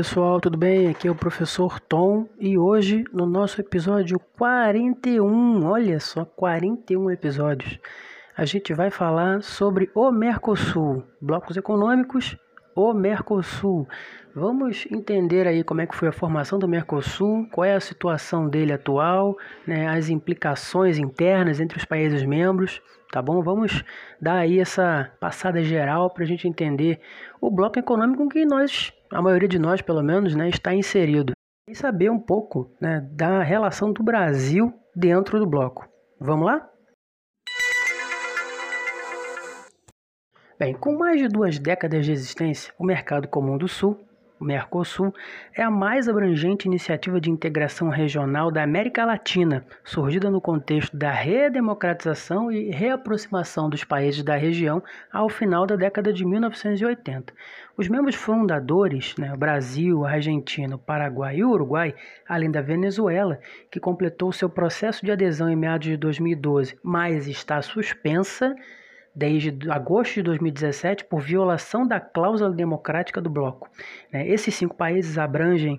pessoal, tudo bem? Aqui é o professor Tom e hoje no nosso episódio 41, olha só, 41 episódios, a gente vai falar sobre o Mercosul, blocos econômicos, o Mercosul. Vamos entender aí como é que foi a formação do Mercosul, qual é a situação dele atual, né, as implicações internas entre os países membros tá bom? Vamos dar aí essa passada geral para a gente entender o bloco econômico que nós, a maioria de nós pelo menos, né, está inserido. E saber um pouco né, da relação do Brasil dentro do bloco. Vamos lá? Bem, com mais de duas décadas de existência, o Mercado Comum do Sul o Mercosul é a mais abrangente iniciativa de integração regional da América Latina, surgida no contexto da redemocratização e reaproximação dos países da região ao final da década de 1980. Os membros fundadores, né, Brasil, Argentina, Paraguai e Uruguai, além da Venezuela, que completou seu processo de adesão em meados de 2012, mas está suspensa desde agosto de 2017 por violação da cláusula democrática do bloco. Né? Esses cinco países abrangem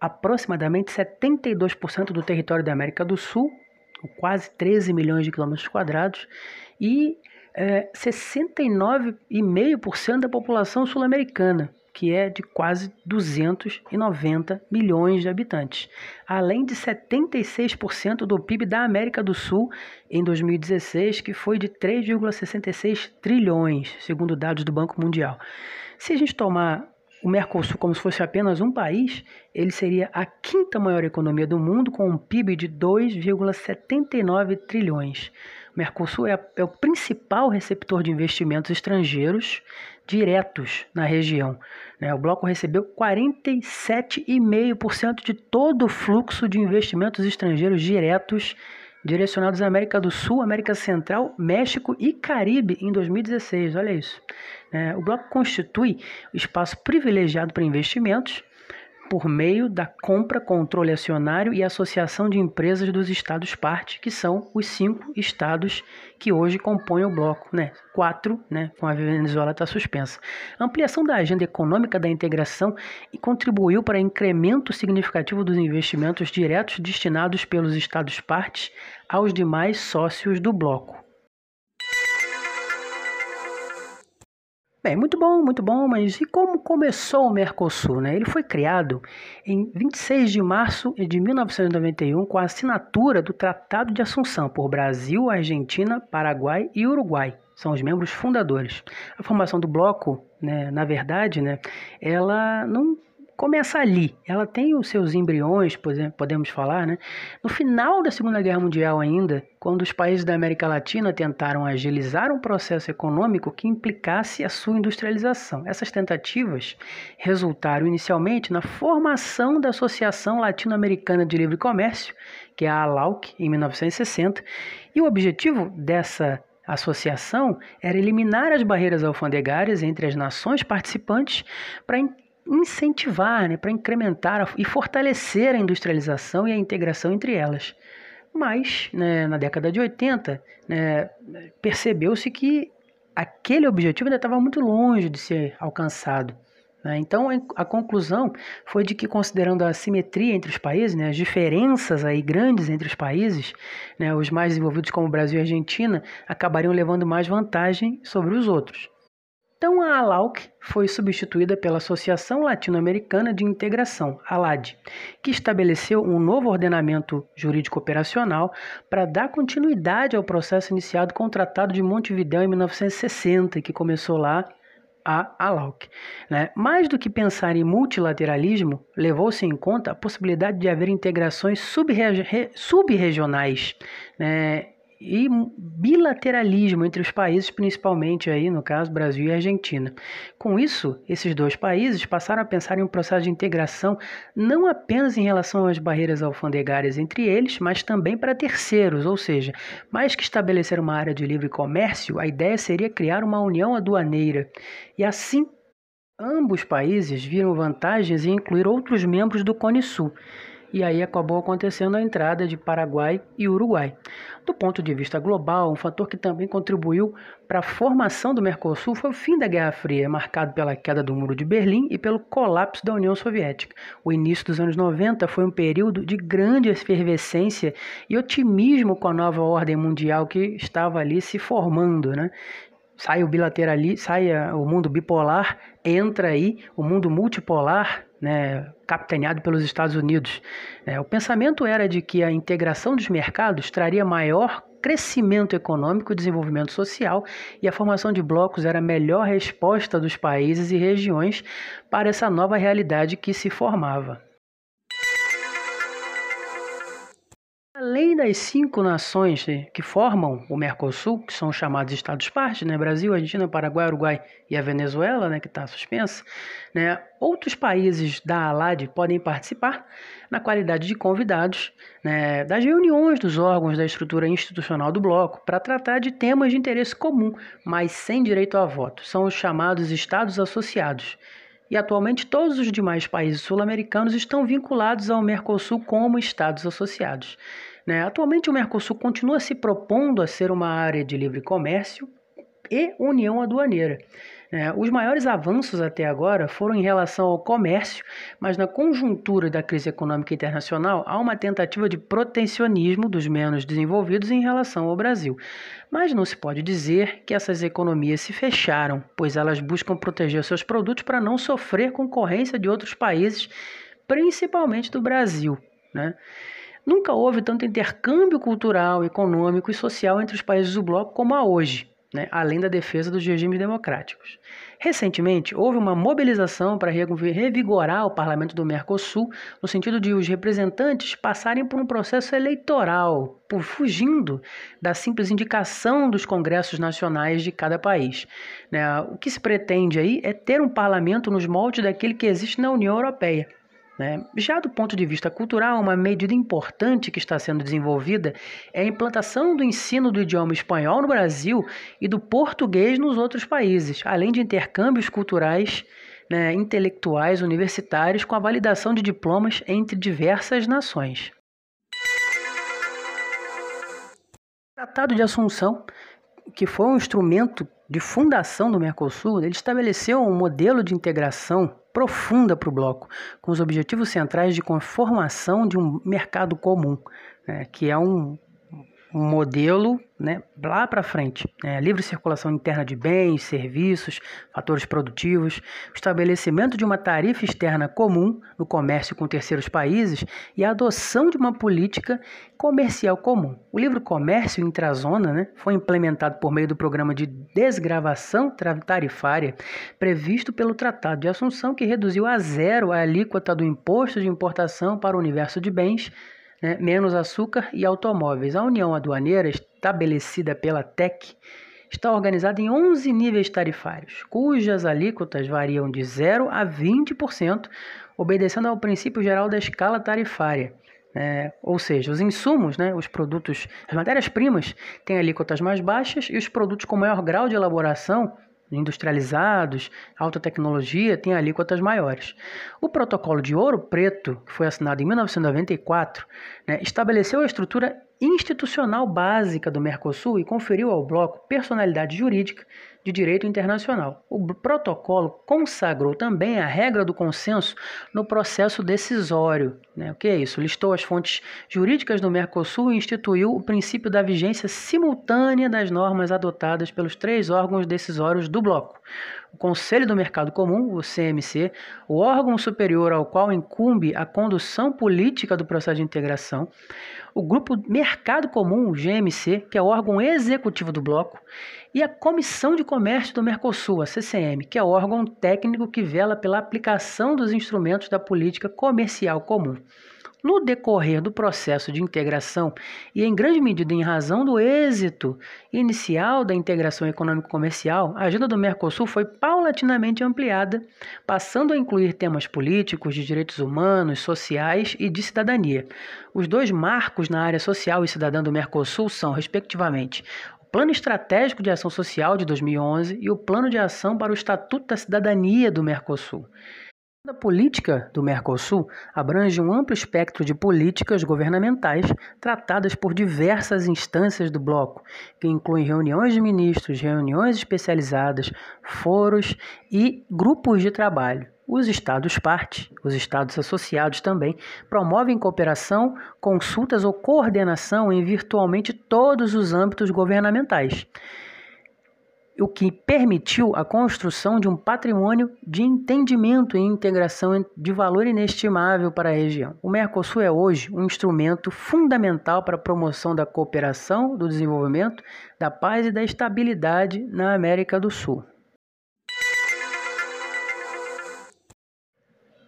aproximadamente 72% do território da América do Sul, quase 13 milhões de quilômetros quadrados, e é, 69,5% da população sul-americana que é de quase 290 milhões de habitantes, além de 76% do PIB da América do Sul em 2016, que foi de 3,66 trilhões, segundo dados do Banco Mundial. Se a gente tomar o Mercosul como se fosse apenas um país, ele seria a quinta maior economia do mundo, com um PIB de 2,79 trilhões. O Mercosul é, é o principal receptor de investimentos estrangeiros diretos na região. Né? O bloco recebeu 47,5% de todo o fluxo de investimentos estrangeiros diretos direcionados à América do Sul, América Central, México e Caribe em 2016. Olha isso. É, o bloco constitui o espaço privilegiado para investimentos por meio da compra, controle acionário e associação de empresas dos estados parte, que são os cinco estados que hoje compõem o bloco, né? Quatro, né? Com a Venezuela está suspensa. A ampliação da agenda econômica da integração contribuiu para incremento significativo dos investimentos diretos destinados pelos estados partes aos demais sócios do bloco. Bem, muito bom, muito bom, mas e como começou o Mercosul? Né? Ele foi criado em 26 de março de 1991 com a assinatura do Tratado de Assunção por Brasil, Argentina, Paraguai e Uruguai. São os membros fundadores. A formação do bloco, né, na verdade, né, ela não começa ali. Ela tem os seus embriões, podemos falar, né? No final da Segunda Guerra Mundial ainda, quando os países da América Latina tentaram agilizar um processo econômico que implicasse a sua industrialização. Essas tentativas resultaram inicialmente na formação da Associação Latino-Americana de Livre Comércio, que é a ALAUC, em 1960, e o objetivo dessa associação era eliminar as barreiras alfandegárias entre as nações participantes para incentivar, né, para incrementar e fortalecer a industrialização e a integração entre elas. Mas, né, na década de 80, né, percebeu-se que aquele objetivo ainda estava muito longe de ser alcançado. Né? Então, a conclusão foi de que, considerando a simetria entre os países, né, as diferenças aí grandes entre os países, né, os mais desenvolvidos como Brasil e Argentina acabariam levando mais vantagem sobre os outros. Então a ALAUC foi substituída pela Associação Latino-Americana de Integração, ALAD, que estabeleceu um novo ordenamento jurídico operacional para dar continuidade ao processo iniciado com o Tratado de Montevideo em 1960, que começou lá a ALAUC. Né? Mais do que pensar em multilateralismo, levou-se em conta a possibilidade de haver integrações sub-regionais né? E bilateralismo entre os países, principalmente aí no caso Brasil e Argentina. Com isso, esses dois países passaram a pensar em um processo de integração não apenas em relação às barreiras alfandegárias entre eles, mas também para terceiros, ou seja, mais que estabelecer uma área de livre comércio, a ideia seria criar uma união aduaneira e assim Ambos países viram vantagens em incluir outros membros do Cone Sul e aí acabou acontecendo a entrada de Paraguai e Uruguai. Do ponto de vista global, um fator que também contribuiu para a formação do Mercosul foi o fim da Guerra Fria, marcado pela queda do Muro de Berlim e pelo colapso da União Soviética. O início dos anos 90 foi um período de grande efervescência e otimismo com a nova ordem mundial que estava ali se formando, né? sai o bilateralismo, sai o mundo bipolar, entra aí o mundo multipolar, né, capitaneado pelos Estados Unidos. É, o pensamento era de que a integração dos mercados traria maior crescimento econômico e desenvolvimento social, e a formação de blocos era a melhor resposta dos países e regiões para essa nova realidade que se formava. Além das cinco nações que formam o Mercosul, que são chamados Estados-partes, né? Brasil, Argentina, Paraguai, Uruguai e a Venezuela, né? que está suspensa, né? outros países da ALAD podem participar na qualidade de convidados né? das reuniões dos órgãos da estrutura institucional do bloco para tratar de temas de interesse comum, mas sem direito a voto. São os chamados Estados Associados e atualmente todos os demais países sul-americanos estão vinculados ao Mercosul como estados associados. Né? Atualmente, o Mercosul continua se propondo a ser uma área de livre comércio e união aduaneira. Né? Os maiores avanços até agora foram em relação ao comércio, mas na conjuntura da crise econômica internacional há uma tentativa de protecionismo dos menos desenvolvidos em relação ao Brasil. Mas não se pode dizer que essas economias se fecharam, pois elas buscam proteger seus produtos para não sofrer concorrência de outros países, principalmente do Brasil. Né? Nunca houve tanto intercâmbio cultural, econômico e social entre os países do bloco como há hoje, né, além da defesa dos regimes democráticos. Recentemente, houve uma mobilização para revigorar o parlamento do Mercosul, no sentido de os representantes passarem por um processo eleitoral, por fugindo da simples indicação dos congressos nacionais de cada país. Né. O que se pretende aí é ter um parlamento nos moldes daquele que existe na União Europeia. Né? Já do ponto de vista cultural, uma medida importante que está sendo desenvolvida é a implantação do ensino do idioma espanhol no Brasil e do português nos outros países, além de intercâmbios culturais, né, intelectuais, universitários, com a validação de diplomas entre diversas nações. O Tratado de Assunção, que foi um instrumento de fundação do Mercosul, ele estabeleceu um modelo de integração profunda para o bloco, com os objetivos centrais de conformação de um mercado comum, né, que é um, um modelo né, lá para frente. Né, livre circulação interna de bens, serviços, fatores produtivos, estabelecimento de uma tarifa externa comum no comércio com terceiros países e a adoção de uma política comercial comum. O livro Comércio Intrazona né, foi implementado por meio do programa de desgravação tarifária previsto pelo Tratado de Assunção, que reduziu a zero a alíquota do imposto de importação para o universo de bens né, menos açúcar e automóveis. A União Aduaneira, estabelecida pela TEC, está organizada em 11 níveis tarifários, cujas alíquotas variam de 0 a 20%, obedecendo ao princípio geral da escala tarifária. É, ou seja, os insumos, né, os produtos, as matérias-primas têm alíquotas mais baixas e os produtos com maior grau de elaboração industrializados, alta tecnologia, têm alíquotas maiores. O protocolo de Ouro Preto, que foi assinado em 1994, né, estabeleceu a estrutura institucional básica do Mercosul e conferiu ao bloco personalidade jurídica de direito internacional. O protocolo consagrou também a regra do consenso no processo decisório. Né? O que é isso? Listou as fontes jurídicas do Mercosul e instituiu o princípio da vigência simultânea das normas adotadas pelos três órgãos decisórios do bloco. O Conselho do Mercado Comum, o CMC, o órgão superior ao qual incumbe a condução política do processo de integração, o Grupo Mercado Comum, o GMC, que é o órgão executivo do bloco, e a Comissão de Comércio do Mercosul, a CCM, que é o órgão técnico que vela pela aplicação dos instrumentos da política comercial comum. No decorrer do processo de integração, e em grande medida em razão do êxito inicial da integração econômico-comercial, a agenda do Mercosul foi paulatinamente ampliada, passando a incluir temas políticos, de direitos humanos, sociais e de cidadania. Os dois marcos na área social e cidadã do Mercosul são, respectivamente, Plano Estratégico de Ação Social de 2011 e o Plano de Ação para o Estatuto da Cidadania do Mercosul. A política do Mercosul abrange um amplo espectro de políticas governamentais tratadas por diversas instâncias do bloco, que incluem reuniões de ministros, reuniões especializadas, foros e grupos de trabalho. Os Estados partes, os Estados associados também, promovem cooperação, consultas ou coordenação em virtualmente todos os âmbitos governamentais o que permitiu a construção de um patrimônio de entendimento e integração de valor inestimável para a região. O Mercosul é hoje um instrumento fundamental para a promoção da cooperação, do desenvolvimento, da paz e da estabilidade na América do Sul.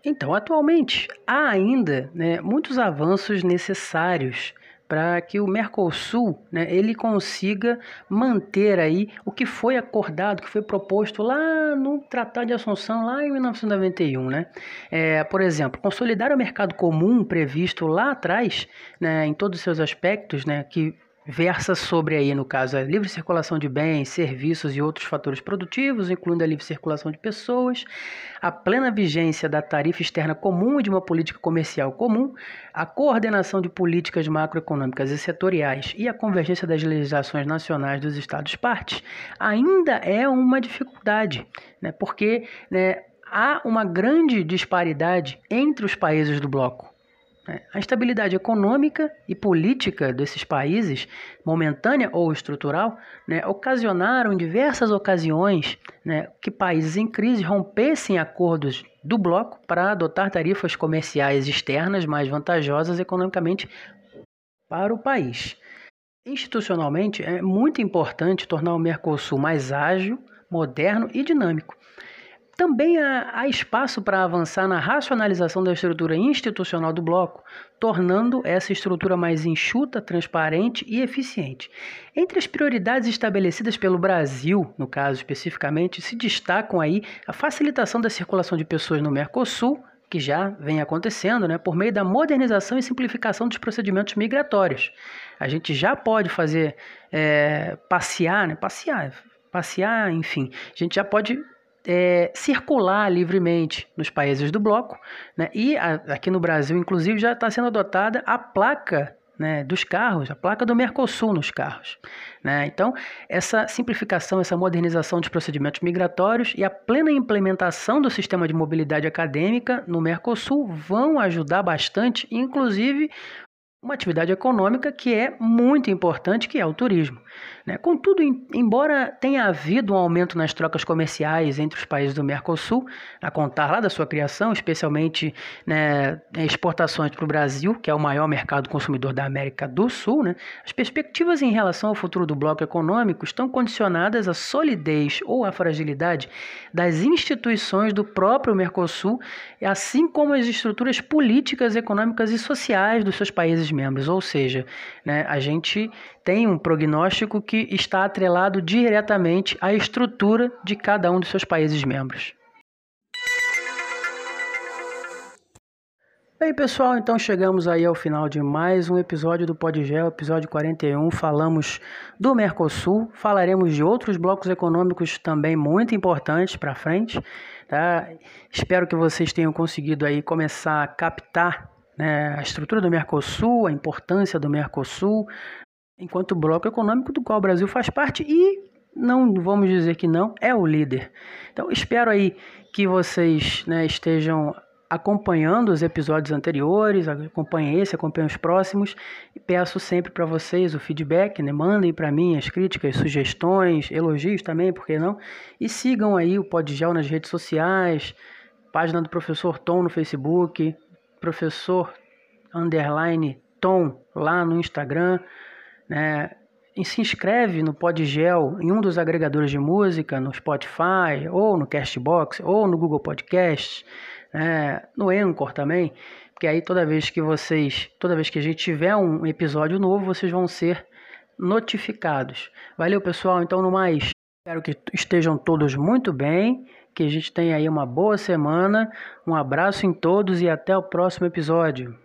Então, atualmente, há ainda né, muitos avanços necessários para que o Mercosul né, ele consiga manter aí o que foi acordado, que foi proposto lá no Tratado de Assunção, lá em 1991. Né? É, por exemplo, consolidar o mercado comum previsto lá atrás, né, em todos os seus aspectos, né, que versa sobre aí, no caso, a livre circulação de bens, serviços e outros fatores produtivos, incluindo a livre circulação de pessoas, a plena vigência da tarifa externa comum e de uma política comercial comum, a coordenação de políticas macroeconômicas e setoriais e a convergência das legislações nacionais dos Estados partes, ainda é uma dificuldade, né? porque né, há uma grande disparidade entre os países do bloco. Né? A instabilidade econômica e política desses países, momentânea ou estrutural, né, ocasionaram em diversas ocasiões né, que países em crise rompessem acordos do bloco para adotar tarifas comerciais externas mais vantajosas economicamente para o país. Institucionalmente, é muito importante tornar o Mercosul mais ágil, moderno e dinâmico. Também há, há espaço para avançar na racionalização da estrutura institucional do bloco, tornando essa estrutura mais enxuta, transparente e eficiente. Entre as prioridades estabelecidas pelo Brasil, no caso especificamente, se destacam aí a facilitação da circulação de pessoas no Mercosul, que já vem acontecendo, né, por meio da modernização e simplificação dos procedimentos migratórios. A gente já pode fazer é, passear, né, passear, passear, enfim, a gente já pode é, circular livremente nos países do bloco, né? e a, aqui no Brasil, inclusive, já está sendo adotada a placa né, dos carros, a placa do Mercosul nos carros. Né? Então, essa simplificação, essa modernização dos procedimentos migratórios e a plena implementação do sistema de mobilidade acadêmica no Mercosul vão ajudar bastante, inclusive uma atividade econômica que é muito importante, que é o turismo. Né? Contudo, embora tenha havido um aumento nas trocas comerciais entre os países do Mercosul, a contar lá da sua criação, especialmente né, exportações para o Brasil, que é o maior mercado consumidor da América do Sul, né, as perspectivas em relação ao futuro do bloco econômico estão condicionadas à solidez ou à fragilidade das instituições do próprio Mercosul, assim como as estruturas políticas, econômicas e sociais dos seus países membros. Ou seja, né, a gente tem um prognóstico que está atrelado diretamente à estrutura de cada um dos seus países membros. Bem, pessoal, então chegamos aí ao final de mais um episódio do Podgel, episódio 41. Falamos do Mercosul, falaremos de outros blocos econômicos também muito importantes para frente. Tá? Espero que vocês tenham conseguido aí começar a captar né, a estrutura do Mercosul, a importância do Mercosul, enquanto bloco econômico do qual o Brasil faz parte e não vamos dizer que não, é o líder. Então espero aí que vocês né, estejam acompanhando os episódios anteriores, acompanhem esse, acompanhem os próximos e peço sempre para vocês o feedback, né? mandem para mim as críticas, sugestões, elogios também, por que não? E sigam aí o Podgel nas redes sociais, página do professor Tom no Facebook, professor underline Tom lá no Instagram, né? E se inscreve no Podgel em um dos agregadores de música, no Spotify, ou no Castbox, ou no Google Podcast, né? no Anchor também, porque aí toda vez que vocês, toda vez que a gente tiver um episódio novo, vocês vão ser notificados. Valeu, pessoal. Então, no mais, espero que estejam todos muito bem, que a gente tenha aí uma boa semana. Um abraço em todos e até o próximo episódio.